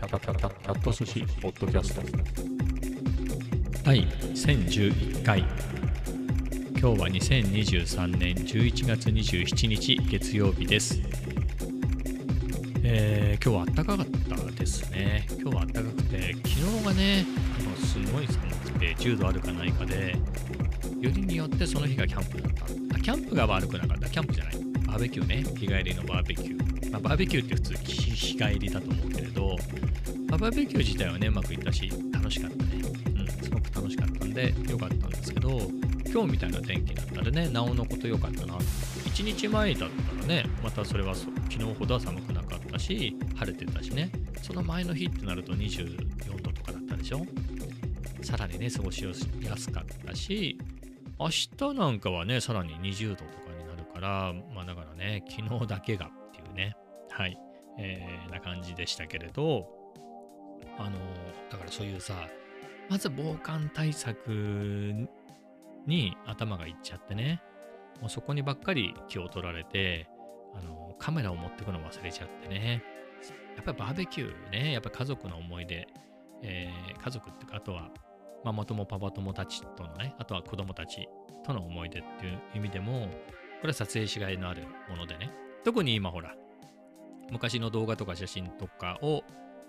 キャタキャタキャット寿司ポッドキャスト第1011回今日は2023年11月27日月曜日です、えー今日は暖かかったですね今日は暖かくて昨日がねあのすごい寒くて10度あるかないかでよりによってその日がキャンプだったあキャンプが悪くなかったキャンプじゃないバーベキューね日帰りのバーベキュー、まあ、バーベキューって普通日帰りだと思うけれど、まあバーベキュー自体はねうまくいったし楽しかったね。うんすごく楽しかったんで良かったんですけど今日みたいな天気だったらねなおのこと良かったな。1日前だったらねまたそれはそ昨日ほどは寒くなかったし晴れてたしね。その前の日ってなると24度とかだったでしょ。さらにね過ごしやすかったし明日なんかはねさらに20度とかになるからまあだからね昨日だけがはい。えーな感じでしたけれどあのだからそういうさまず防寒対策に頭がいっちゃってねもうそこにばっかり気を取られてあのカメラを持ってくの忘れちゃってねやっぱりバーベキューねやっぱ家族の思い出、えー家族っていうかあとはママ友パパ友たちとのねあとは子供たちとの思い出っていう意味でもこれは撮影しがいのあるものでね。特に今ほら昔の動画とか写真とかを、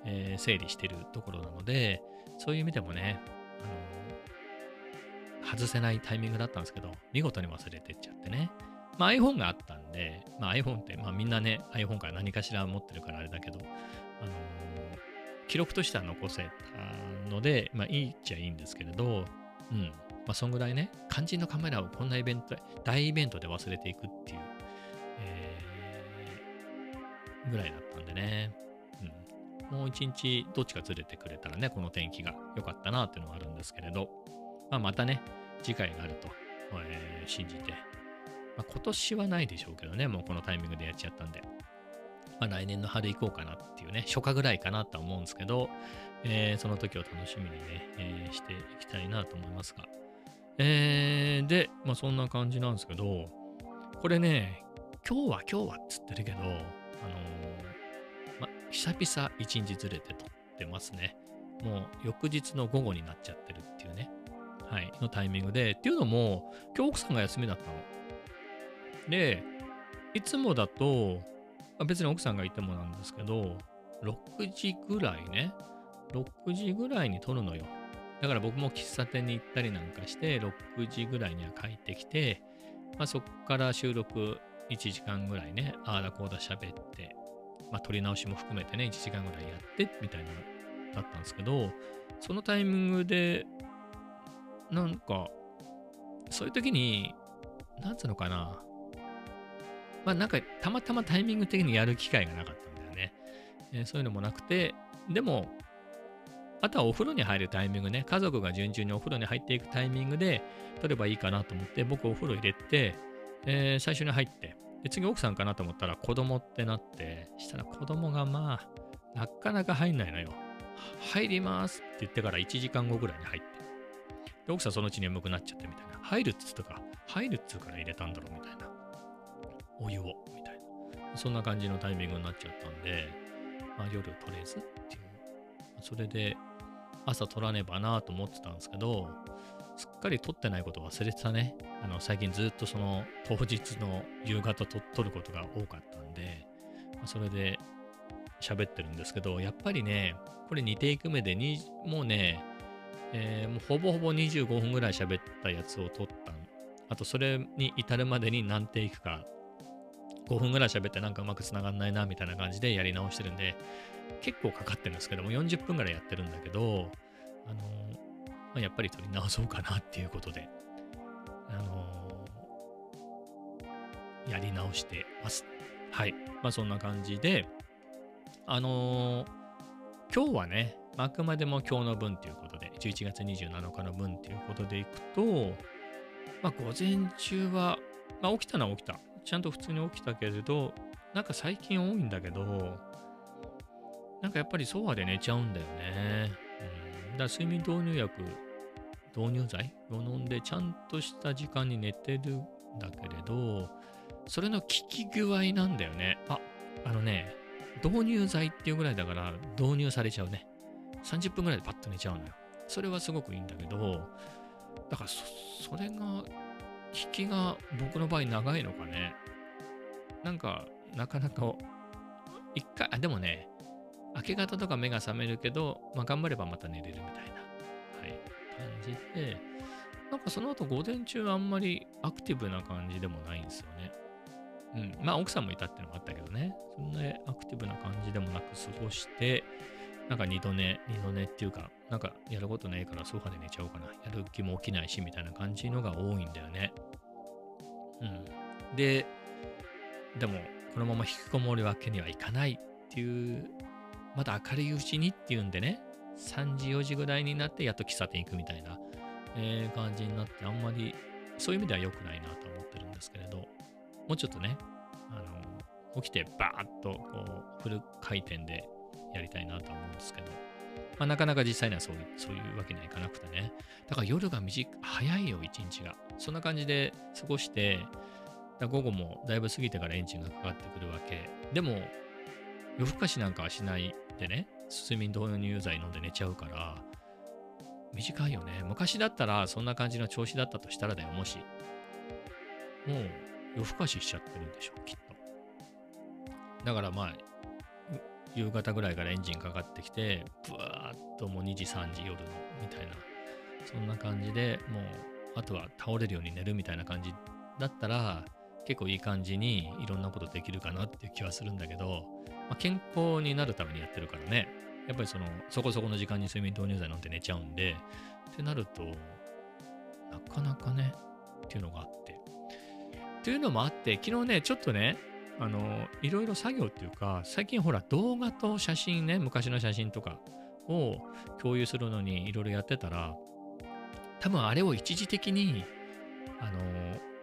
えー整理してるところなのでそういう意味でもね、あの外せないタイミングだったんですけど見事に忘れてっちゃってね、まあ、iPhone があったんで、まあ、iPhone って、まあ、みんなね iPhone から何かしら持ってるからあれだけど、あの記録としては残せたので、まあ、いいっちゃいいんですけれど、うん。まあ、そんぐらいね、肝心のカメラをこんなイベント、大イベントで忘れていくっていう、ぐらいだったんでね。うん。もう一日どっちかずれてくれたらね、この天気が良かったなっていうのはあるんですけれど、まあ、またね、次回があると、えー信じて、まあ、今年はないでしょうけどね、もうこのタイミングでやっちゃったんで、まあ、来年の春行こうかなっていうね、初夏ぐらいかなとは思うんですけど、えーその時を楽しみにね、えーしていきたいなと思いますが。えーで、まあそんな感じなんですけど、これね、今日は今日はっつってるけど、あのーま、久々一日ずれて撮ってますね。もう翌日の午後になっちゃってるっていうね、はい、のタイミングで、っていうのも、今日奥さんが休みだったの。で、いつもだと、ま別に奥さんがいてもなんですけど、6時ぐらいね、6時ぐらいに撮るのよ。だから僕も喫茶店に行ったりなんかして、6時ぐらいには帰ってきて、まあ、そこから収録1時間ぐらいね、ああだこうだ喋って、まあ、撮り直しも含めてね、1時間ぐらいやってみたいなのだったんですけど、そのタイミングで、なんか、そういう時に、なんつうのかな、まあなんかたまたまタイミング的にやる機会がなかったんだよね。えーそういうのもなくて、でも、あとはお風呂に入るタイミングね、家族が順々にお風呂に入っていくタイミングで撮ればいいかなと思って、僕お風呂入れて、えー最初に入って、で次奥さんかなと思ったら子供ってなって、したら子供がまあ、なかなか入んないのよ。入りますって言ってから1時間後ぐらいに入って。で、奥さんそのうち眠くなっちゃってみたいな。入るっつったか、入るっつうから入れたんだろうみたいな。お湯を、みたいな。そんな感じのタイミングになっちゃったんで、まあ、夜取れずっていう。それで朝取らねばなと思ってたんですけど、すっかり取ってないこと忘れてたね。あの最近ずっとその当日の夕方と取ることが多かったんで、まあそれで喋ってるんですけど、やっぱりね、これ2テイク目でにもうね、えーもうほぼほぼ25分ぐらい喋ったやつを撮ったあとそれに至るまでに何テイクか5分ぐらい喋ってなんかうまく繋がんないなみたいな感じでやり直してるんで結構かかってるんですけども40分ぐらいやってるんだけどあのまあ、やっぱり撮り直そうかなっていうことであのーやり直してます。はい。まあそんな感じであのー今日はねあくまでも今日の分ということで11月27日の分ということでいくとまあ午前中はまあ起きたのは起きた。ちゃんと普通に起きたけれどなんか最近多いんだけどなんかやっぱりソファで寝ちゃうんだよね。だ睡眠導入薬、導入剤を飲んでちゃんとした時間に寝てるんだけれど、それの効き具合なんだよね。あ、あのね、導入剤っていうぐらいだから導入されちゃうね。30分ぐらいでパッと寝ちゃうのよ。それはすごくいいんだけど、だからそそれが、効きが僕の場合長いのかね。なんか、なかなか、一回、あ、でもね、明け方とか目が覚めるけど、まあ、頑張ればまた寝れるみたいな、はい、感じで、なんかその後午前中あんまりアクティブな感じでもないんですよね。うん。まあ奥さんもいたっていうのもあったけどね。そんなアクティブな感じでもなく過ごして、なんか二度寝、二度寝っていうか、なんかやることねえからソファで寝ちゃおうかな。やる気も起きないし、みたいな感じのが多いんだよね。うん。で、でも、このまま引きこもるわけにはいかないっていう、まだ明るいうちにっていうんでね、3時、4時ぐらいになってやっと喫茶店行くみたいな、えー感じになって、あんまりそういう意味では良くないなと思ってるんですけれど、もうちょっとね、あの、起きてバーッとこうフル回転でやりたいなと思うんですけど、まあ、なかなか実際にはそういうそういうわけにはいかなくてね。だから夜が短、早いよ、一日が。そんな感じで過ごして、だ午後もだいぶ過ぎてからエンジンがかかってくるわけ。でも、夜更かしなんかはしないでね、睡眠導入剤飲んで寝ちゃうから、短いよね。昔だったらそんな感じの調子だったとしたらだよ、もし。もう夜更かししちゃってるんでしょう、きっと。だからまあ、夕方ぐらいからエンジンかかってきて、ブワーッともう2時、3時、夜のみたいな、そんな感じでもう、あとは倒れるように寝るみたいな感じだったら、結構いい感じにいろんなことできるかなっていう気はするんだけど、まあ、健康になるためにやってるからね、やっぱりその、そこそこの時間に睡眠導入剤飲んで寝ちゃうんで、ってなると、なかなかね、っていうのがあって。っていうのもあって、昨日ね、ちょっとね、あの、いろいろ作業っていうか、最近ほら、動画と写真ね、昔の写真とかを共有するのにいろいろやってたら、多分あれを一時的に、あの、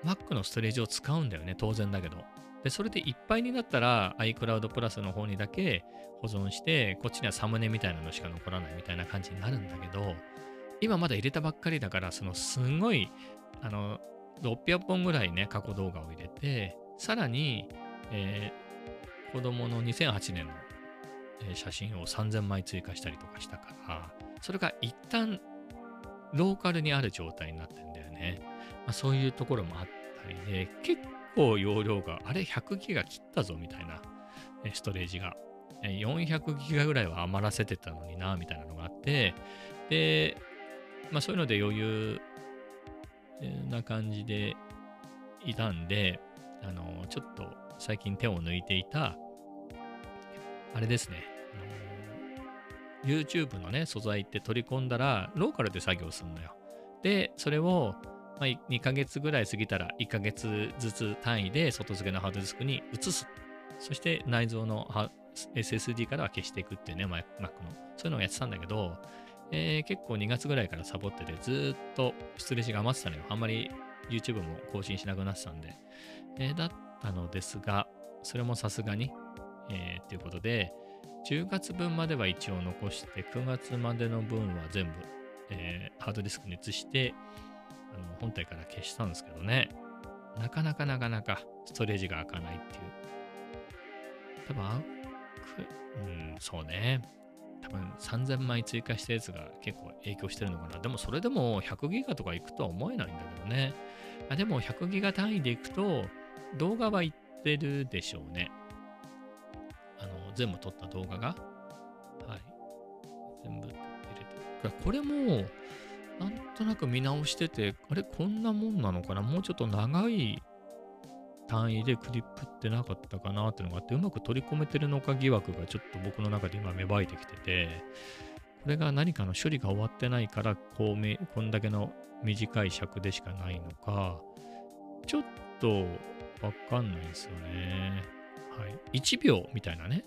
Mac のストレージを使うんだよね、当然だけど。で、それでいっぱいになったら iCloud プラスの方にだけ保存して、こっちにはサムネみたいなのしか残らないみたいな感じになるんだけど、今まだ入れたばっかりだから、そのすごい、あの、600本ぐらいね、過去動画を入れて、さらに、えー子供の2008年の、写真を3000枚追加したりとかしたから、それが一旦ローカルにある状態になってんだよね。まあ、そういうところもあったりで、結構容量が、あれ100ギガ切ったぞみたいな、えストレージが。400ギガぐらいは余らせてたのにな、みたいなのがあって、で、まあそういうので余裕な感じでいたんで、あのちょっと最近手を抜いていた、あれですね、YouTube のね、素材って取り込んだら、ローカルで作業するのよ。で、それを、まあ、2ヶ月ぐらい過ぎたら、1ヶ月ずつ単位で外付けのハードディスクに移す。そして内蔵の SSD からは消していくっていうね、Mac の。そういうのをやってたんだけど、えー結構2月ぐらいからサボってて、ずっとストレージが余ってたのよ。あんまり YouTube も更新しなくなってたんで。えーだったのですが、それもさすがに、えーっていうことで、10月分までは一応残して、9月までの分は全部、えーハードディスクに移して、あの本体から消したんですけどね。なかなかなかなかストレージが開かないっていう。多分、開く、うん、そうね。多分3000枚追加したやつが結構影響してるのかな。でもそれでも100ギガとかいくとは思えないんだけどね。あでも100ギガ単位でいくと動画はいってるでしょうね。あの、全部撮った動画が。はい。全部入れてる。これも、なんとなく見直してて、あれ、こんなもんなのかな？もうちょっと長い単位でクリップってなかったかなっていうのがあって、うまく取り込めてるのか疑惑がちょっと僕の中で今芽生えてきてて、これが何かの処理が終わってないから、こうめ、こんだけの短い尺でしかないのか、ちょっとわかんないんですよね。はい。1秒みたいなね、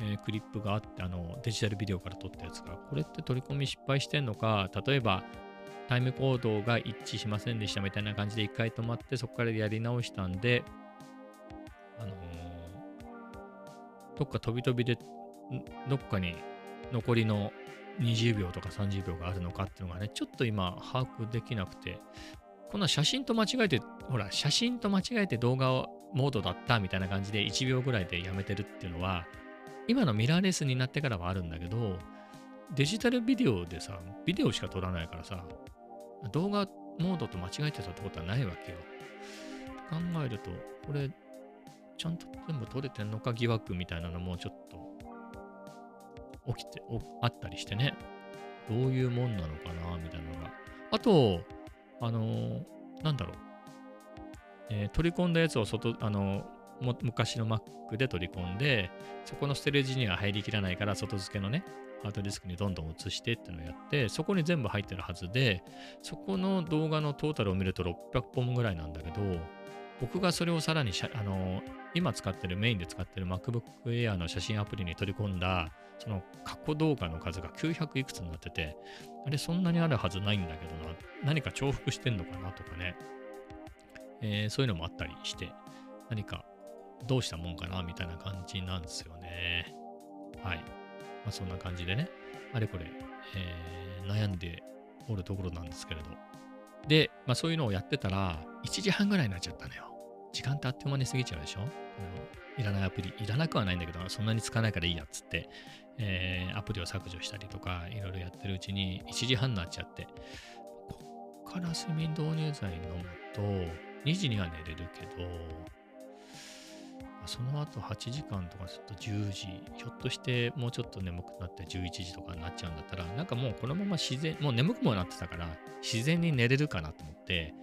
えークリップがあって、あの、デジタルビデオから撮ったやつが、これって取り込み失敗してんのか、例えば、タイムコードが一致しませんでしたみたいな感じで一回止まって、そこからやり直したんで、あのーどっか飛び飛びで、どっかに残りの20秒とか30秒があるのかっていうのがね、ちょっと今把握できなくて、こんな写真と間違えて、ほら、写真と間違えて動画モードだったみたいな感じで1秒ぐらいでやめてるっていうのは、今のミラーレスになってからはあるんだけど、デジタルビデオでさ、ビデオしか撮らないからさ、動画モードと間違えてたってことはないわけよ。考えると、これ、ちゃんと全部撮れてんのか疑惑みたいなのもちょっと起きて、あったりしてね。どういうもんなのかなみたいなのが。あと、あのー、なんだろう。えー、取り込んだやつを外、あのー、昔の Mac で取り込んで、そこのステレージには入りきらないから、外付けのね、ハードディスクにどんどん移してってのをやって、そこに全部入ってるはずで、そこの動画のトータルを見ると600本ぐらいなんだけど、僕がそれをさらにあの今使ってるメインで使ってる MacBook Air の写真アプリに取り込んだその過去動画の数が900いくつになっててあれそんなにあるはずないんだけどな何か重複してんのかなとかね、えー、そういうのもあったりして何かどうしたもんかなみたいな感じなんですよね。はい。まあそんな感じでね。あれこれ、えー、悩んでおるところなんですけれど。で、まあそういうのをやってたら1時半ぐらいになっちゃったのよ。時間ってあっという間に過ぎちゃうでしょ？いらないアプリ、いらなくはないんだけど、そんなに使わないからいいやっつって、えー、アプリを削除したりとか、いろいろやってるうちに1時半になっちゃって、こっから睡眠導入剤飲むと、2時には寝れるけど、その後8時間とかすると10時、ひょっとしてもうちょっと眠くなって11時とかになっちゃうんだったら、なんかもうこのまま自然、もう眠くもなってたから、自然に寝れるかなと思って、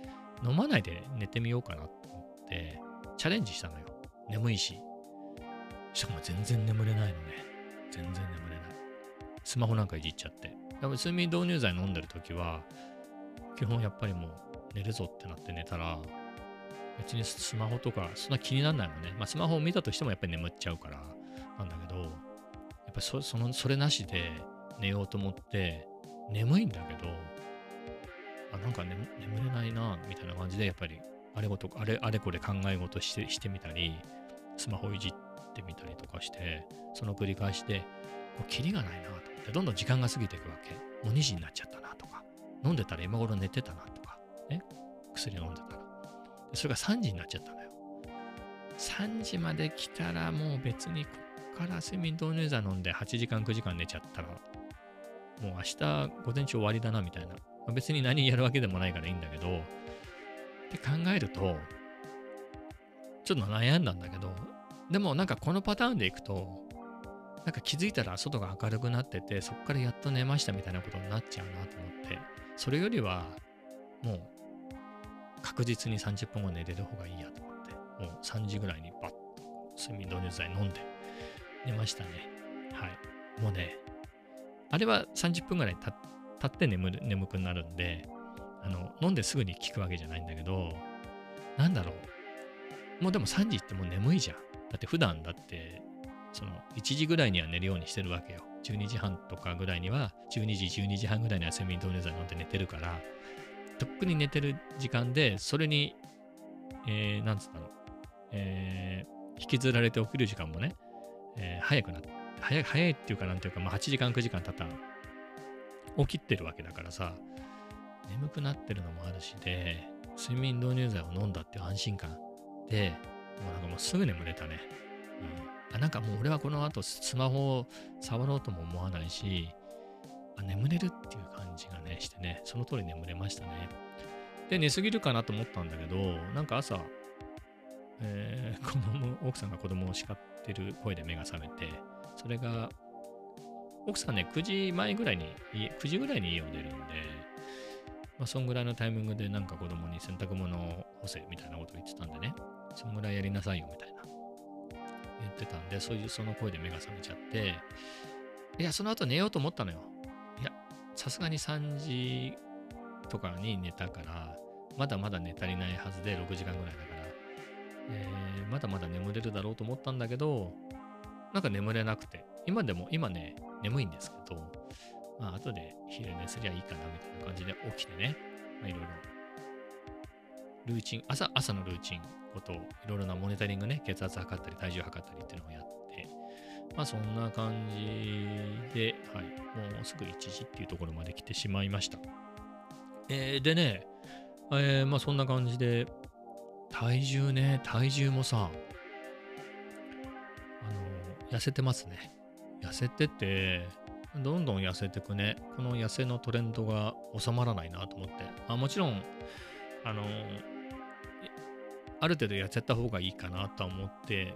飲まないで寝てみようかなと思って、チャレンジしたのよ。眠いし。しかも全然眠れないのね。全然眠れない。スマホなんかいじっちゃって。やっぱ睡眠導入剤飲んでるときは、基本やっぱりもう寝るぞってなって寝たら、別にスマホとかそんな気にならないもんね。まあスマホを見たとしてもやっぱり眠っちゃうからなんだけど、やっぱそそのそれなしで寝ようと思って眠いんだけど、あ、なんか眠れないな、みたいな感じでやっぱりあれごと、あれ、あれこれ考え事してしてみたり、スマホいじってみたりとかして、その繰り返しで、もうキリがないなと思って、どんどん時間が過ぎていくわけ。もう2時になっちゃったなとか、飲んでたら今頃寝てたなとか、ね、薬飲んでたら。それが3時になっちゃったのよ。3時まで来たらもう別にこっから睡眠導入剤飲んで8時間9時間寝ちゃったら、もう明日午前中終わりだなみたいな。まあ、別に何やるわけでもないからいいんだけど、って考えると、ちょっと悩んだんだけど、でもなんかこのパターンでいくと、なんか気づいたら外が明るくなってて、そこからやっと寝ましたみたいなことになっちゃうなと思って、それよりは、もう確実に30分後寝れる方がいいやと思って、もう3時ぐらいにバッと睡眠導入剤飲んで寝ましたね。はい。もうね、あれは30分ぐらい経って眠る眠くなるんで、あの、飲んですぐに効くわけじゃないんだけど、なんだろう。もうでも3時ってもう眠いじゃん。だって普段だって、その1時ぐらいには寝るようにしてるわけよ。12時半とかぐらいには、12時、12時半ぐらいには睡眠導入剤飲んで寝てるから、とっくに寝てる時間で、それに、えー、なんつったの、えー、引きずられて起きる時間もね、えー、早くなって、早い、早いっていうかなんていうか、まあ8時間、9時間経った起きてるわけだからさ、眠くなってるのもあるしで、睡眠導入剤を飲んだっていう安心感で、もうなんかもうすぐ眠れたね。うん。あ、なんかもう俺はこの後スマホを触ろうとも思わないし、あ、眠れるっていう感じがね、してね、その通り眠れましたね。で、寝すぎるかなと思ったんだけど、なんか朝、えー、子供、奥さんが子供を叱ってる声で目が覚めて、それが、奥さんね、9時前ぐらいに、9時ぐらいに家を出るんで、まあ、そんぐらいのタイミングでなんか子供に洗濯物を干せみたいなことを言ってたんでね、そんぐらいやりなさいよみたいな言ってたんで、そういうその声で目が覚めちゃって、いや、その後寝ようと思ったのよ。さすがに3時とかに寝たから、まだまだ寝足りないはずで6時間ぐらいだから、えー、まだまだ眠れるだろうと思ったんだけど、なんか眠れなくて、今でも、今ね、眠いんですけど、まあ、後で昼寝すりゃいいかなみたいな感じで起きてね、まあ、いろいろ、ルーチン、朝、朝のルーチンことを、いろいろなモニタリングね、血圧測ったり、体重測ったりっていうのをやって、まあ、そんな感じで、はい、もうすぐ1時っていうところまで来てしまいました。えー、でね、えー、まあ、そんな感じで、体重ね、体重もさ、あの、痩せてますね。痩せてて、どんどん痩せてくね。この痩せのトレンドが収まらないなと思って。あもちろん、あの、ある程度痩せた方がいいかなとは思って、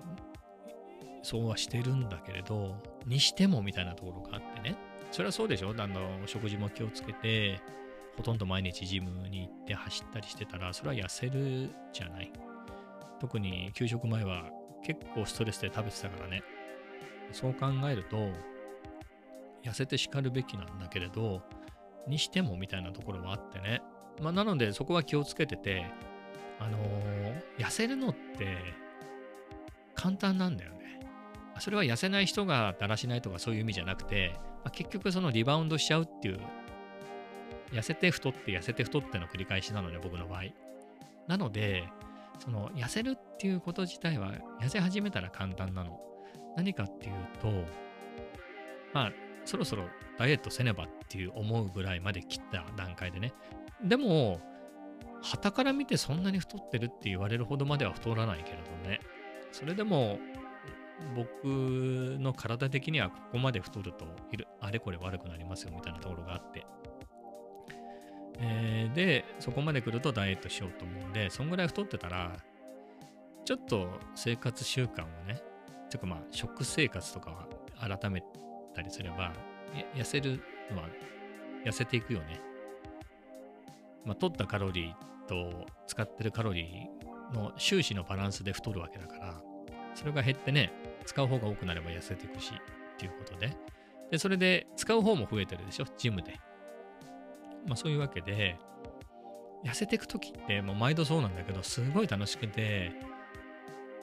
そうはしてるんだけれど、にしてもみたいなところがあってね。それはそうでしょ？あの食事も気をつけて、ほとんど毎日ジムに行って走ったりしてたら、それは痩せるじゃない。特に給食前は結構ストレスで食べてたからね。そう考えると、痩せて叱るべきなんだけれど、にしてもみたいなところはあってね。まあ、なのでそこは気をつけてて、あのー、痩せるのって簡単なんだよね。それは痩せない人がだらしないとかそういう意味じゃなくて、まあ、結局そのリバウンドしちゃうっていう、痩せて太って痩せて太っての繰り返しなので、僕の場合。なので、その痩せるっていうこと自体は痩せ始めたら簡単なの。何かっていうと、まあ、そろそろダイエットせねばっていう思うぐらいまで切った段階でね。でも、旗から見てそんなに太ってるって言われるほどまでは太らないけれどね。それでも、僕の体的にはここまで太るとあれこれ悪くなりますよみたいなところがあって。えー、で、そこまで来るとダイエットしようと思うんで、そんぐらい太ってたら、ちょっと生活習慣をね、ていうかまあ食生活とかは改めたりすれば、痩せるのは痩せていくよね。まあ、取ったカロリーと使ってるカロリーの収支のバランスで太るわけだから、それが減ってね、使う方が多くなれば痩せていくし、っていうことで。で、それで使う方も増えてるでしょ、ジムで。まあそういうわけで、痩せていくときってもう毎度そうなんだけど、すごい楽しくて、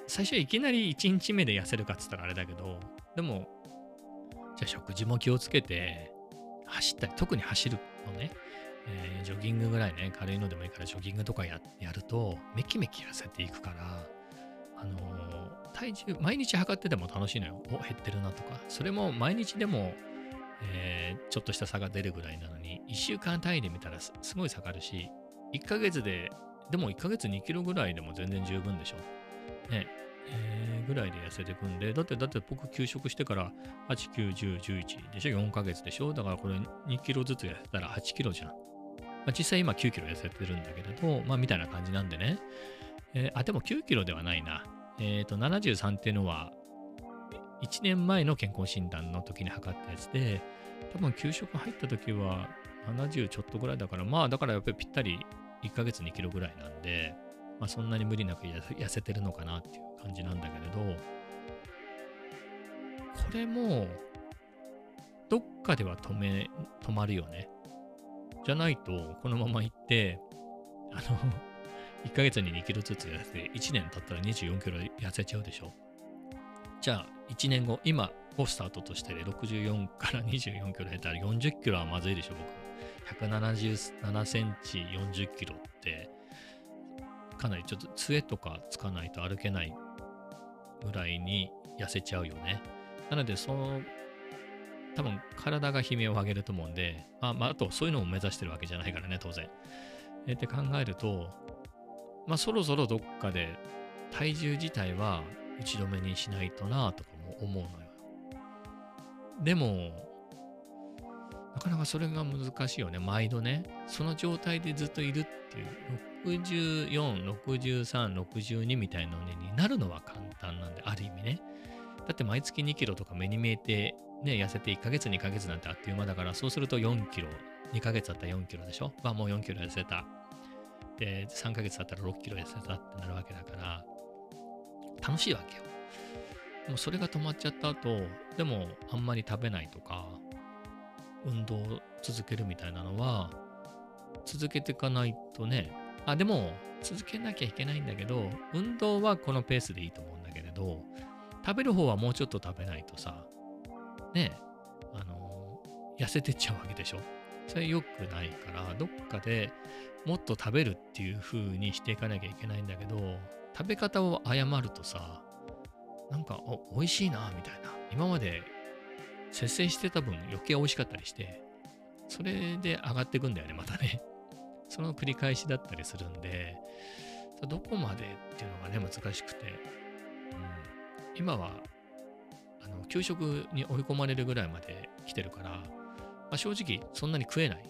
最初いきなり1日目で痩せるかっつったらあれだけど、でも、じゃあ食事も気をつけて、走ったり、特に走るのね、えー、ジョギングぐらいね、軽いのでもいいからジョギングとかやると、めきめき痩せていくから、あのー、体重、毎日測ってても楽しいのよ。お、減ってるなとか。それも毎日でも、えー、ちょっとした差が出るぐらいなのに、1週間単位で見たらすごい下がるし、1ヶ月で、でも1ヶ月2キロぐらいでも全然十分でしょ。ね、えー、ぐらいで痩せてくんで、だって、だって僕休職してから8、9、10、11でしょ ?4 ヶ月でしょ？だからこれ2キロずつ痩せたら8キロじゃん。まあ、実際今9キロ痩せてるんだけれど、まあみたいな感じなんでね。えー、あ、でも9キロではないな。えっ、ー、と、73っていうのは、1年前の健康診断の時に測ったやつで、多分給食入った時は70ちょっとぐらいだから、まあだからやっぱりぴったり1ヶ月2キロぐらいなんで、まあそんなに無理なく痩せてるのかなっていう感じなんだけれど、これも、どっかでは止め、止まるよね。じゃないと、このまま行って、あの1ヶ月に2キロずつ痩せて、1年経ったら24キロ痩せちゃうでしょ？じゃあ、1年後、今をスタートとしてで、64から24キロ減ったら40キロはまずいでしょ、僕。177センチ40キロって、かなりちょっと杖とかつかないと歩けないぐらいに痩せちゃうよね。なので、その、多分体が悲鳴を上げると思うんで、あ、まあ、あとそういうのを目指してるわけじゃないからね、当然。えって考えると、まあそろそろどっかで体重自体は打ち止めにしないとなとかも思うのよ。でも、なかなかそれが難しいよね。毎度ね。その状態でずっといるっていう、64、63、62みたいなのになるのは簡単なんで、ある意味ね。だって毎月2キロとか目に見えて、ね、痩せて1ヶ月2ヶ月なんてあっという間だから、そうすると4キロ、2ヶ月だったら4キロでしょまあもう4キロ痩せた。で、3ヶ月だったら6キロ痩せたってなるわけだから、楽しいわけよ。でもそれが止まっちゃった後、でもあんまり食べないとか、運動を続けるみたいなのは、続けていかないとね、あ、でも続けなきゃいけないんだけど、運動はこのペースでいいと思うんだけれど、食べる方はもうちょっと食べないとさ、ね、あの、痩せてっちゃうわけでしょ。それ良くないから、どっかでもっと食べるっていう風にしていかなきゃいけないんだけど、食べ方を誤るとさ、なんか、お、美味しいな、みたいな。今まで節制してた分余計美味しかったりして、それで上がっていくんだよね、またね。その繰り返しだったりするんで、どこまでっていうのがね、難しくて、うん、今は、あの、給食に追い込まれるぐらいまで来てるから、まあ、正直そんなに食えない。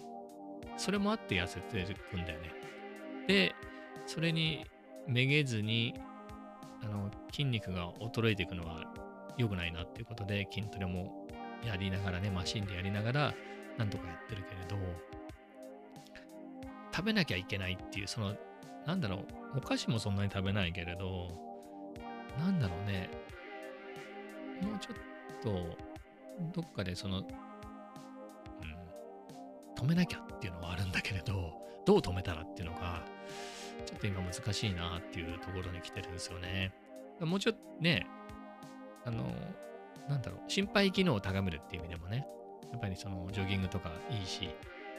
それもあって痩せていくんだよね。で、それにめげずに、あの、筋肉が衰えていくのは良くないなっていうことで、筋トレもやりながらね、マシンでやりながら、なんとかやってるけれど、食べなきゃいけないっていう、その、なんだろう、お菓子もそんなに食べないけれど、なんだろうね、もうちょっと、どっかでその、止めなきゃっていうのはあるんだけれど、どう止めたらっていうのが、ちょっと今難しいなっていうところに来てるんですよね。もうちょっとね、あの、なんだろう、心肺機能を高めるっていう意味でもね、やっぱりそのジョギングとかいいし、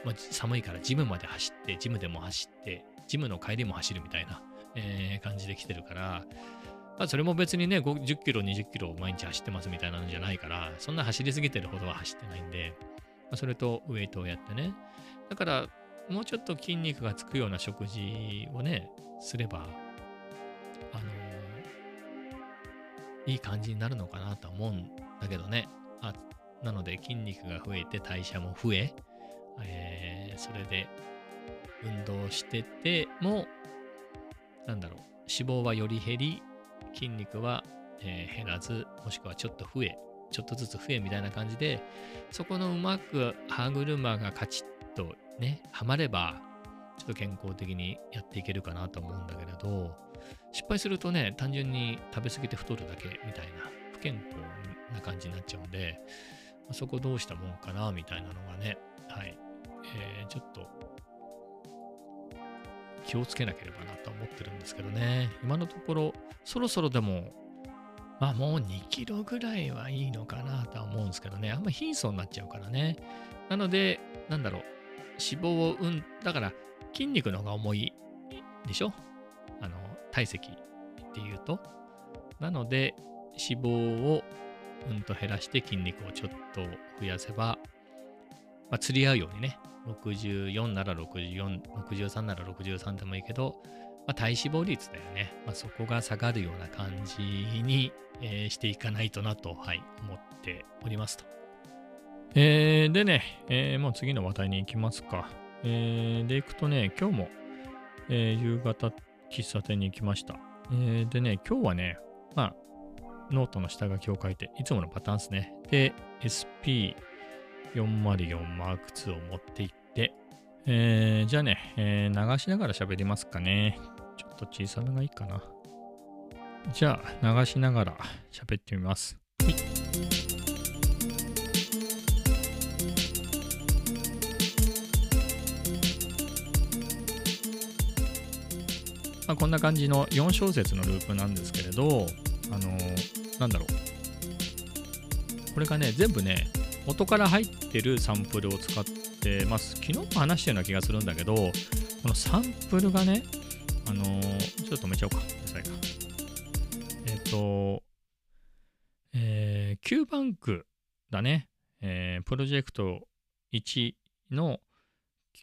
まあ、寒いからジムまで走って、ジムでも走って、ジムの帰りも走るみたいな、えー、感じで来てるから、まあ、それも別にね、10キロ、20キロ毎日走ってますみたいなのじゃないから、そんな走りすぎてるほどは走ってないんで、まあ、それとウェイトをやってね。だから、もうちょっと筋肉がつくような食事をね、すれば、あのー、いい感じになるのかなと思うんだけどね。あなので筋肉が増えて代謝も増え、えー、それで運動してても、なんだろう、脂肪はより減り、筋肉は、えー、減らず、もしくはちょっと増え、ちょっとずつ増えみたいな感じで、そこのうまく歯車がカチッとね、はまれば、ちょっと健康的にやっていけるかなと思うんだけれど、失敗するとね、単純に食べ過ぎて太るだけみたいな、不健康な感じになっちゃうんで、そこどうしたもんかなみたいなのがね、はい、えー、ちょっと気をつけなければなと思ってるんですけどね、今のところ、そろそろでも、まあもう2キロぐらいはいいのかなとは思うんですけどね、あんま貧相になっちゃうからね。なので、なんだろう、脂肪をうん、だから筋肉の方が重いでしょ？あの、体積っていうと。なので、脂肪をうんと減らして筋肉をちょっと増やせば、まあ、釣り合うようにね、64なら64、63なら63でもいいけど、まあ、体脂肪率だよね。まあ、そこが下がるような感じに、えー、していかないとなと、はい、思っておりますと。えー、でね、えー、もう次の話題に行きますか。えー、で、行くとね、今日も、えー、夕方喫茶店に行きました。えー、でね、今日はね、まあ、ノートの下書きを書いて、いつものパターンですね。で、SP404 マーク2を持っていって、えー、じゃあね、えー、流しながら喋りますかね。ちょっと小さめがいいかな。じゃあ、流しながら喋ってみます。はい。まあ、こんな感じの4小節のループなんですけれど、あのー、なんだろう。これがね、全部ね、元から入ってるサンプルを使ってます。昨日も話したような気がするんだけど、このサンプルがね、あのー、ちょっと止めちゃおうか。うるさいか。えっ、ー、と、えー、Q バンクだね。えー、プロジェクト1の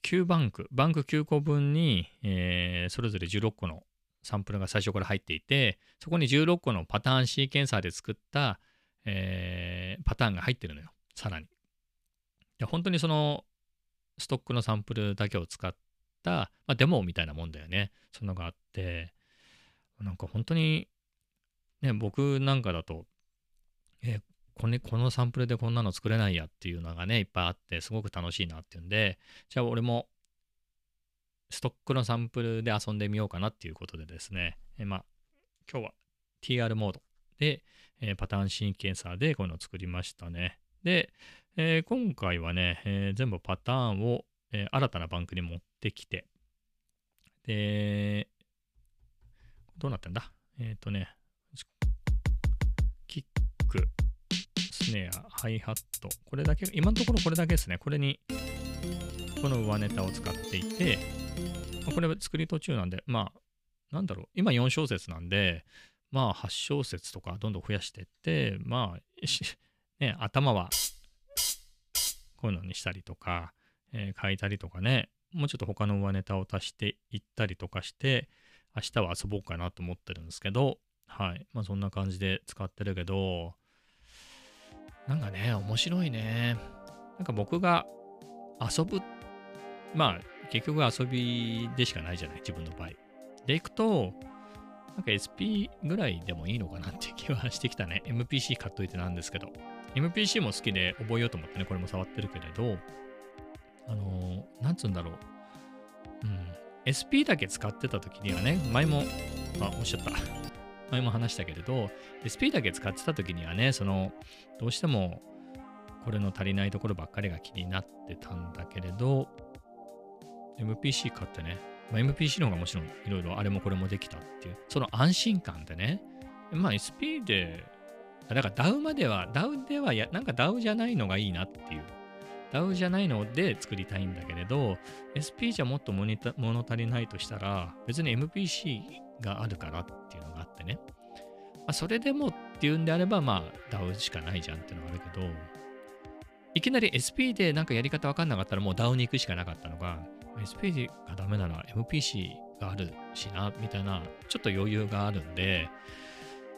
Q バンク、バンク9個分に、えー、それぞれ16個のサンプルが最初から入っていて、そこに16個のパターンシーケンサーで作った、えー、パターンが入ってるのよ、さらに。で本当にそのストックのサンプルだけを使った、まあ、デモみたいなもんだよね。そんなのがあって、なんか本当に、ね、僕なんかだと、えー、このこのサンプルでこんなの作れないやっていうのがね、いっぱいあって、すごく楽しいなっていうんで、じゃあ俺もストックのサンプルで遊んでみようかなっていうことでですね、えまあ、今日は TR モードで、えー、パターンシーケンサーでこういうのを作りましたね。で、えー、今回はね、えー、全部パターンを、え新たなバンクに持ってきて、で、どうなってんだ？えっ、とね、キック、スネア、ハイハット、これだけ、今のところこれだけですね。これに、この上ネタを使っていて、ま、これは作り途中なんで、まあ、なんだろう、今4小節なんで、まあ8小節とかどんどん増やしていって、まあ、ね、頭はこういうのにしたりとか、えー、書いたりとかね、もうちょっと他の上ネタを足していったりとかして、明日は遊ぼうかなと思ってるんですけど、はい。まあそんな感じで使ってるけど、なんかね、面白いね。なんか僕が遊ぶ、まあ結局遊びでしかないじゃない、自分の場合。でいくと、なんか SP ぐらいでもいいのかなって気はしてきたね。MPC 買っといてなんですけど。MPC も好きで覚えようと思ってね、これも触ってるけれど、あのー、なんつうんだろう。うん。SP だけ使ってた時にはね、前も、あ、おっしゃった。前も話したけれど、SP だけ使ってた時にはね、その、どうしても、これの足りないところばっかりが気になってたんだけれど、MPC 買ってね、まあ、MPC の方がもちろんいろいろあれもこれもできたっていう、その安心感でね、まあ SP で、だから DAO までは、DAO ではや、なんか DAO じゃないのがいいなっていう。DAO じゃないので作りたいんだけれど、SP じゃもっと物足りないとしたら、別に MPC があるからっていうのがあってね。まあ、それでもっていうんであれば、まあ DAO しかないじゃんっていうのがあるけど、いきなり SP でなんかやり方わかんなかったらもう DAO に行くしかなかったのが、SP がダメなら MPC があるしな、みたいな、ちょっと余裕があるんで、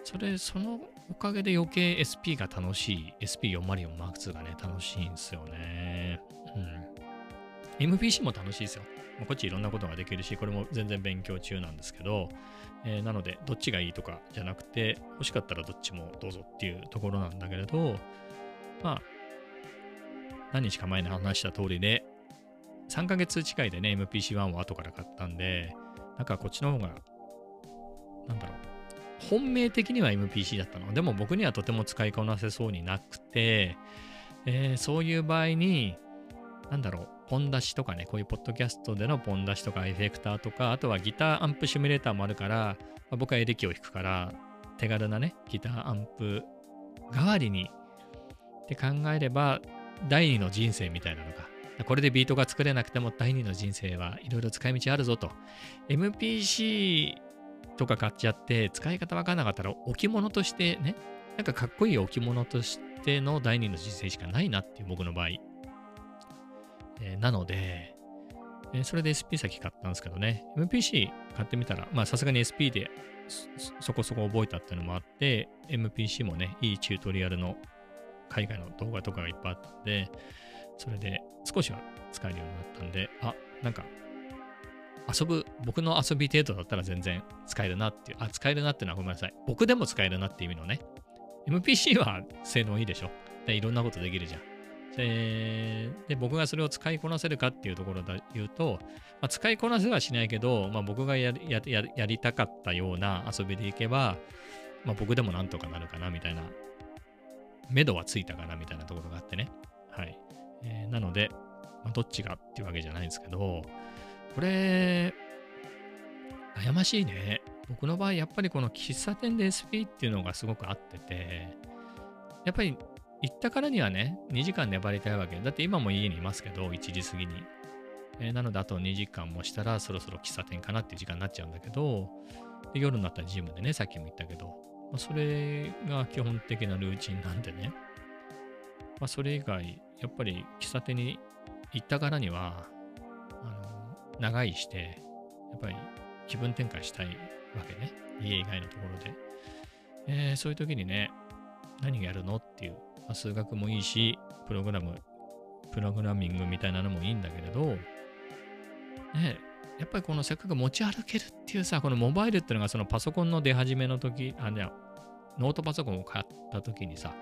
それ、そのおかげで余計 SP が楽しい、SP404 M2 がね、楽しいんですよね。うん。MPC も楽しいですよ。こっちいろんなことができるし、これも全然勉強中なんですけど、えー、なので、どっちがいいとかじゃなくて、欲しかったらどっちもどうぞっていうところなんだけれど、まあ、何日か前に話した通りで、3ヶ月近いでね、MPC-1 を後から買ったんで、なんかこっちの方が、なんだろう、本命的には MPC だったの。でも僕にはとても使いこなせそうになくて、えー、そういう場合に、なんだろう、ポン出しとかね、こういうポッドキャストでのポン出しとかエフェクターとか、あとはギターアンプシミュレーターもあるから、まあ、僕はエレキを弾くから、手軽なね、ギターアンプ代わりにって考えれば、第二の人生みたいなのがこれでビートが作れなくても第二の人生はいろいろ使い道あるぞと。MPC とか買っちゃって使い方わかんなかったら置物としてね、なんかかっこいい置物としての第二の人生しかないなっていう僕の場合。えー、なので、えー、それで SP 先買ったんですけどね、MPC 買ってみたら、まあさすがに SP でそこそこ覚えたっていうのもあって、MPC もね、いいチュートリアルの海外の動画とかがいっぱいあったんで、それで少しは使えるようになったんで、あ、なんか遊ぶ、僕の遊び程度だったら全然使えるなっていう、あ、使えるなっていうのはごめんなさい。僕でも使えるなっていう意味のね。MPC は性能いいでしょ。で、いろんなことできるじゃん。で、僕がそれを使いこなせるかっていうところで言うと、まあ、使いこなせはしないけど、まあ、僕がやややりたかったような遊びでいけば、まあ、僕でもなんとかなるかなみたいな、目処はついたかなみたいなところがあってね。はい。えー、なので、まあ、どっちがっていうわけじゃないんですけど、これ、悩ましいね。僕の場合、やっぱりこの喫茶店で SP っていうのがすごく合ってて、やっぱり行ったからにはね、2時間粘りたいわけ。だって今も家にいますけど、1時過ぎに。えー、なので、あと2時間もしたら、そろそろ喫茶店かなっていう時間になっちゃうんだけど、で夜になったらジムでね、さっきも言ったけど、まあ、それが基本的なルーチンなんでね、まあ、それ以外、やっぱり喫茶店に行ったからには、あの、長居して、やっぱり気分転換したいわけね。家以外のところで。えー、そういう時にね、何やるのっていう、まあ、数学もいいし、プログラム、プログラミングみたいなのもいいんだけれど、ね、やっぱりこのせっかく持ち歩けるっていうさ、このモバイルっていうのがそのパソコンの出始めの時、あ、ね、ノートパソコンを買った時にさ、や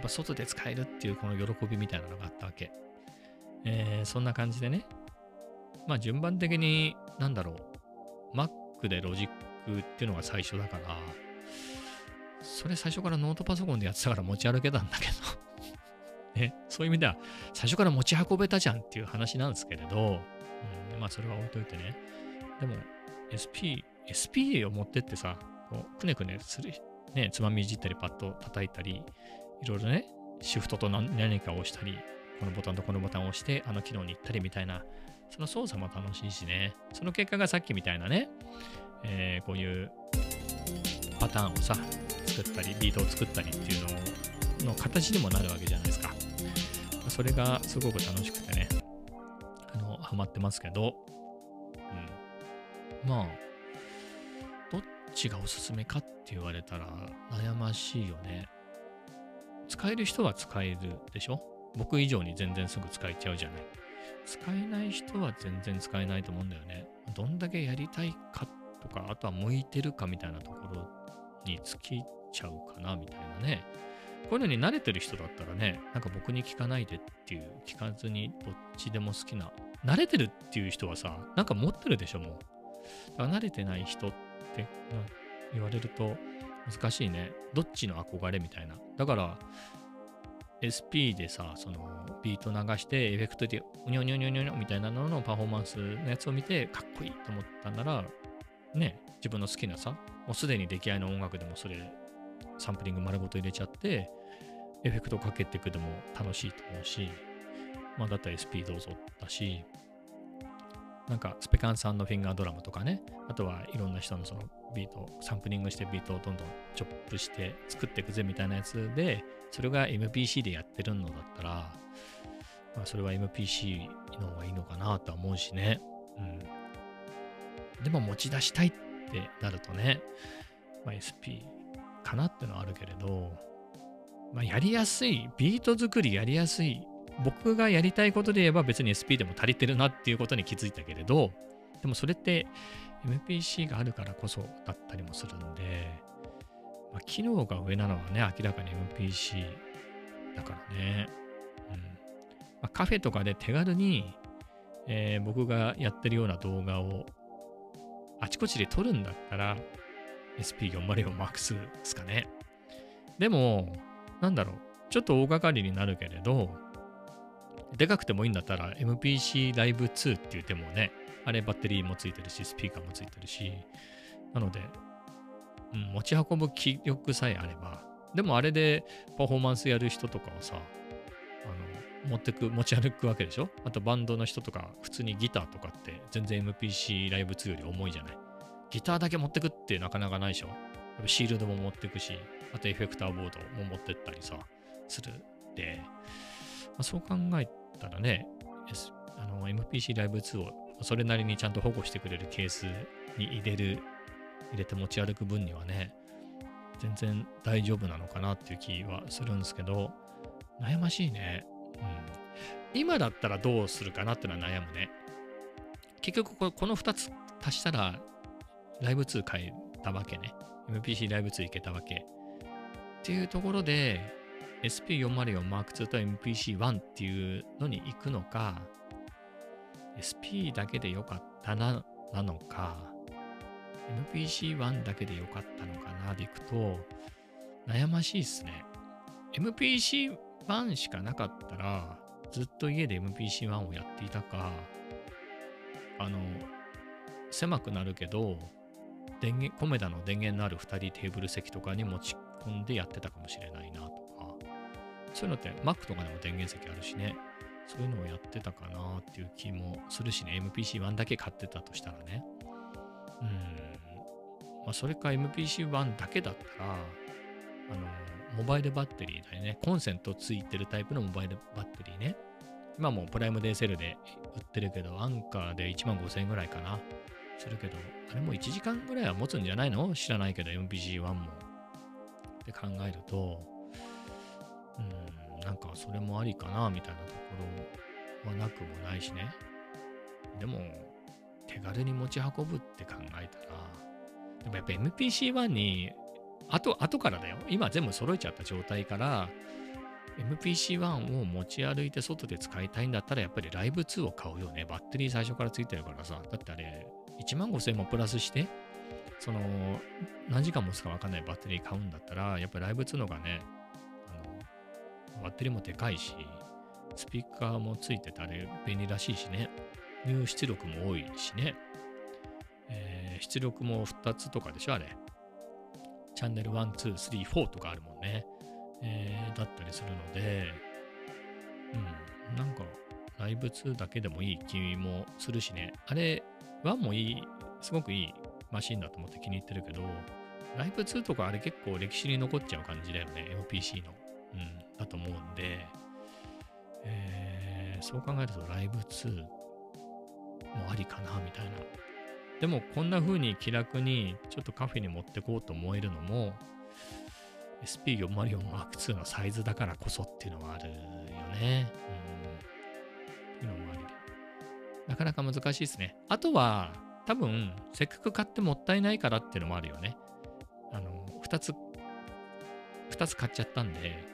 っぱ外で使えるっていうこの喜びみたいなのがあったわけ。えー、そんな感じでね。まあ順番的に、なんだろう。Mac でロジックっていうのが最初だから、それ最初からノートパソコンでやってたから持ち歩けたんだけど ね、そういう意味では最初から持ち運べたじゃんっていう話なんですけれど、うん、まあそれは置いといてね。でも SP、SP を持ってってさ、こうくねくねする、ね、つまみいじったりパッと叩いたり、いろいろね、シフトと何かを押したり、このボタンとこのボタンを押して、あの機能に行ったりみたいな、その操作も楽しいしね、その結果がさっきみたいなね、えー、こういうパターンをさ、作ったり、ビートを作ったりっていうのの形にもなるわけじゃないですか。それがすごく楽しくてね、あの、ハマってますけど、うん。まあ、どっちがおすすめかって言われたら悩ましいよね。使える人は使えるでしょ？僕以上に全然すぐ使えちゃうじゃない。使えない人は全然使えないと思うんだよね。どんだけやりたいかとか、あとは向いてるかみたいなところに尽きちゃうかなみたいなね。こういうのに慣れてる人だったらね、なんか僕に聞かないでっていう、聞かずにどっちでも好きな。慣れてるっていう人はさ、なんか持ってるでしょ、もう。だから慣れてない人って言われると難しいね。どっちの憧れみたいな。だから、SP でさ、そのビート流してエフェクトでうにょにょにょにょにょみたいなののパフォーマンスのやつを見てかっこいいと思ったんなら、ね、自分の好きなさ、もうすでに出来合いの音楽でもそれサンプリング丸ごと入れちゃって、エフェクトかけていくでも楽しいと思うし、まあだったら SP どうぞだし、なんかスペカンさんのフィンガードラムとかね、あとはいろんな人のそのビート、サンプリングしてビートをどんどんチョップして作っていくぜみたいなやつで、それが MPC でやってるのだったら、まあそれは MPC の方がいいのかなとは思うしね。うん。でも持ち出したいってなるとね、まあ、SP かなってのはあるけれど、まあ、やりやすい、ビート作りやりやすい僕がやりたいことで言えば別に SP でも足りてるなっていうことに気づいたけれど、でもそれって MPC があるからこそだったりもするんで、まあ、機能が上なのはね、明らかに MPC だからね。うんまあ、カフェとかで手軽に、えー、僕がやってるような動画をあちこちで撮るんだったら SP404 Max ですかね。でも、なんだろう、ちょっと大掛かりになるけれど、でかくてもいいんだったら MPC Live 2って言ってもね、あれバッテリーもついてるし、スピーカーもついてるし、なので、うん、持ち運ぶ気力さえあれば、でもあれでパフォーマンスやる人とかはさ、あの、持ってく、持ち歩くわけでしょ？あとバンドの人とか、普通にギターとかって全然 MPC Live 2より重いじゃない？ギターだけ持ってくってなかなかないでしょ？シールドも持ってくし、あとエフェクターボードも持ってったりさ、する。で、あ、そう考えたらね、あの MPC Live 2をそれなりにちゃんと保護してくれるケースに入れる、入れて持ち歩く分にはね、全然大丈夫なのかなっていう気はするんですけど、悩ましいね。うん。今だったらどうするかなっていうのは悩むね。結局こ、この2つ足したら、ライブ2変えたわけね。MPC ライブ2いけたわけ。っていうところで、SP404 Mark II と MPC1 っていうのに行くのか、SP だけでよかったな、なのか、MPC1 だけでよかったのかなでいくと、悩ましいっすね。MPC1 しかなかったら、ずっと家で MPC1 をやっていたか、あの、狭くなるけど、電源、コメダの電源のある2人テーブル席とかに持ち込んでやってたかもしれないなとそういうのって Mac とかでも電源席あるしね、そういうのをやってたかなっていう気もするしね、MPC1 だけ買ってたとしたらね。うん。まあ、それか MPC1 だけだったら、あの、モバイルバッテリーだよね。コンセントついてるタイプのモバイルバッテリーね。今もプライムデーセルで売ってるけど、アンカーで1万5000円ぐらいかな。するけど、あれも1時間ぐらいは持つんじゃないの？知らないけど、MPC1 も。って考えると、うん、なんかそれもありかなみたいなところはなくもないしね。でも、手軽に持ち運ぶって考えたら、でもやっぱ MPC1 に、後、後からだよ。今全部揃えちゃった状態から、MPC1 を持ち歩いて外で使いたいんだったら、やっぱりライブ2を買うよね。バッテリー最初からついてるからさ。だってあれ、1万5000円もプラスして、その、何時間持つかわかんないバッテリー買うんだったら、やっぱりライブ2のがね、バッテリーもでかいし、スピーカーもついててあれ便利らしいしね。入出力も多いしね。えー、出力も2つとかでしょ、あれ。チャンネル1、2、3、4とかあるもんね。えー、だったりするので、うん、なんか、ライブ2だけでもいい気もするしね。あれ、1もいい、すごくいいマシンだと思って気に入ってるけど、ライブ2とかあれ結構歴史に残っちゃう感じだよね、MPC の。だと思うんで、えー、そう考えるとライブ2もありかな、みたいな。でもこんな風に気楽にちょっとカフェに持ってこうと思えるのも、SP404M2 のサイズだからこそっていうのはあるよね。うん。っていうのもあり。なかなか難しいですね。あとは、多分、せっかく買ってもったいないからっていうのもあるよね。あの、2つ、2つ買っちゃったんで、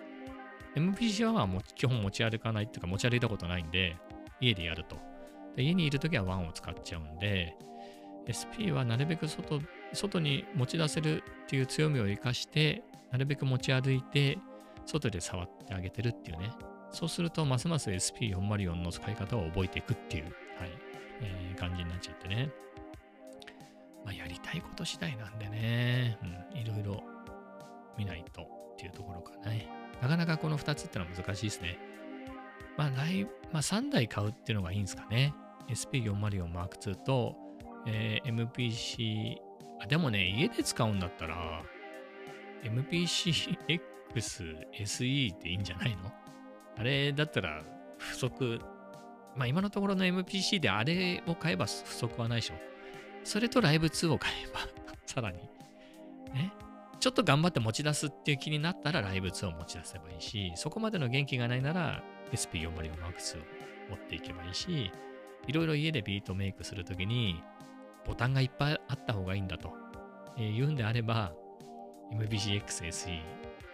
MPC1 はも基本持ち歩かないっていうか持ち歩いたことないんで、家でやると。で家にいるときは1を使っちゃうんで、SP はなるべく外外に持ち出せるっていう強みを生かして、なるべく持ち歩いて、外で触ってあげてるっていうね。そうすると、ますます SP404 の使い方を覚えていくっていう、はい、えー感じになっちゃってね。まあ、やりたいこと次第なんでね、なかなかこの2つってのは難しいですね。まあ、来まあ、3台買うっていうのがいいんですかね。SP404M2 と、えー MPC、あ、でもね、家で使うんだったら、MPCX SE っていいんじゃないの？あれだったら不足、まあ今のところの MPC であれを買えば不足はないでしょ。それとライブ2を買えば、さらに、ね。ちょっと頑張って持ち出すっていう気になったらライブ2を持ち出せばいいし、そこまでの元気がないなら SP404M2 を持っていけばいいし、いろいろ家でビートメイクするときに、ボタンがいっぱいあった方がいいんだと、えー言うんであれば、MPCX-SE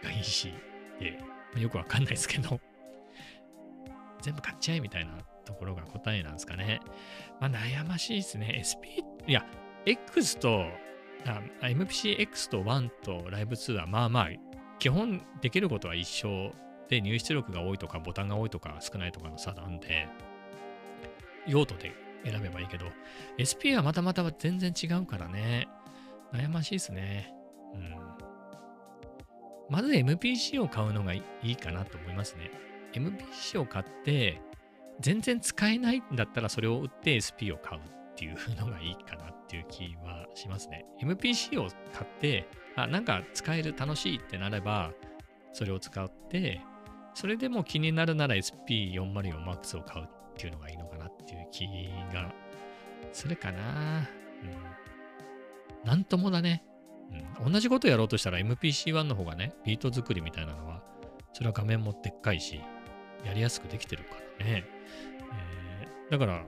がいいし、でよくわかんないですけど、全部買っちゃえみたいなところが答えなんですかね。まあ悩ましいですね。SP、いや、X と、MPCX と1とライブ2はまあまあ、基本できることは一緒で、入出力が多いとか、ボタンが多いとか、少ないとかの差なんで、用途で選べばいいけど、SP はまたまた全然違うからね。悩ましいですね。うん。まず MPC を買うのがいいかなと思いますね。MPC を買って、全然使えないんだったらそれを売って SP を買うっていうのがいいかなっていう気はしますね。MPC を買って、あ、なんか使える、楽しいってなれば、それを使って、それでも気になるなら SP404MAX を買うっていうのがいいのかなっていう気がするかな。うん。なんともだね。うん。同じことやろうとしたら MPC1 の方がね、ビート作りみたいなのは、それは画面もでっかいし、やりやすくできてるからね。えーだから、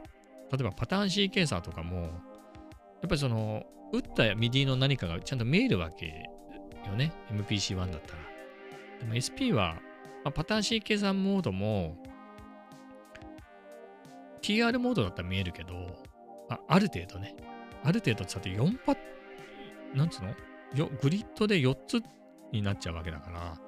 例えばパターン C ケーサーとかも、やっぱりその、打った MIDI の何かがちゃんと見えるわけよね。MPC1 だったら。でも SP は、まあパターン C 計算モードも TR モードだったら見えるけど、あある程度ね、ある程度さて4パなんつうの？よグリッドで4つになっちゃうわけだから、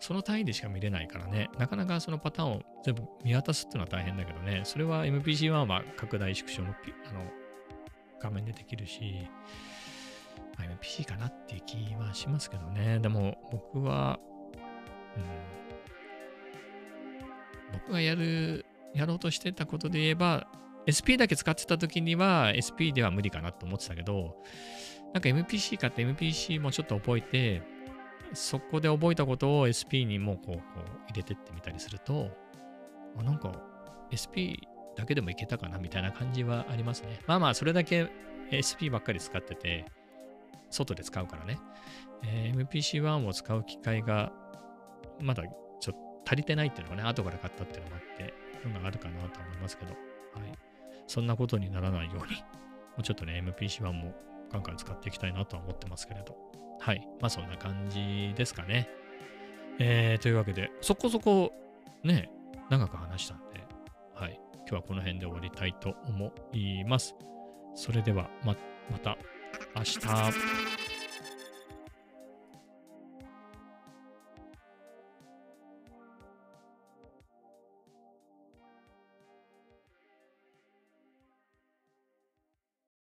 その単位でしか見れないからね、なかなかそのパターンを全部見渡すっていうのは大変だけどね、それは MPC1 は拡大縮小のあの画面でできるし、まあ MPC かなっていう気はしますけどね。でも僕は、うん、僕がやる、やろうとしてたことで言えば、SP だけ使ってた時には SP では無理かなと思ってたけど、なんか MPC 買って MPC もちょっと覚えて、そこで覚えたことを SP にもこうこう入れてってみたりすると、あなんか SP だけでもいけたかなみたいな感じはありますね。まあまあ、それだけ SP ばっかり使ってて、外で使うからね。えー MPC1 を使う機会がまだちょっと足りてないっていうのがね、後から買ったっていうのがあって、のがあるかなと思いますけど、はい。そんなことにならないように、もうちょっとね、MPC1 もガンガン使っていきたいなとは思ってますけれど、はい。まあそんな感じですかね。えー、というわけで、そこそこね、長く話したんで、はい。今日はこの辺で終わりたいと思います。それではま、また明日。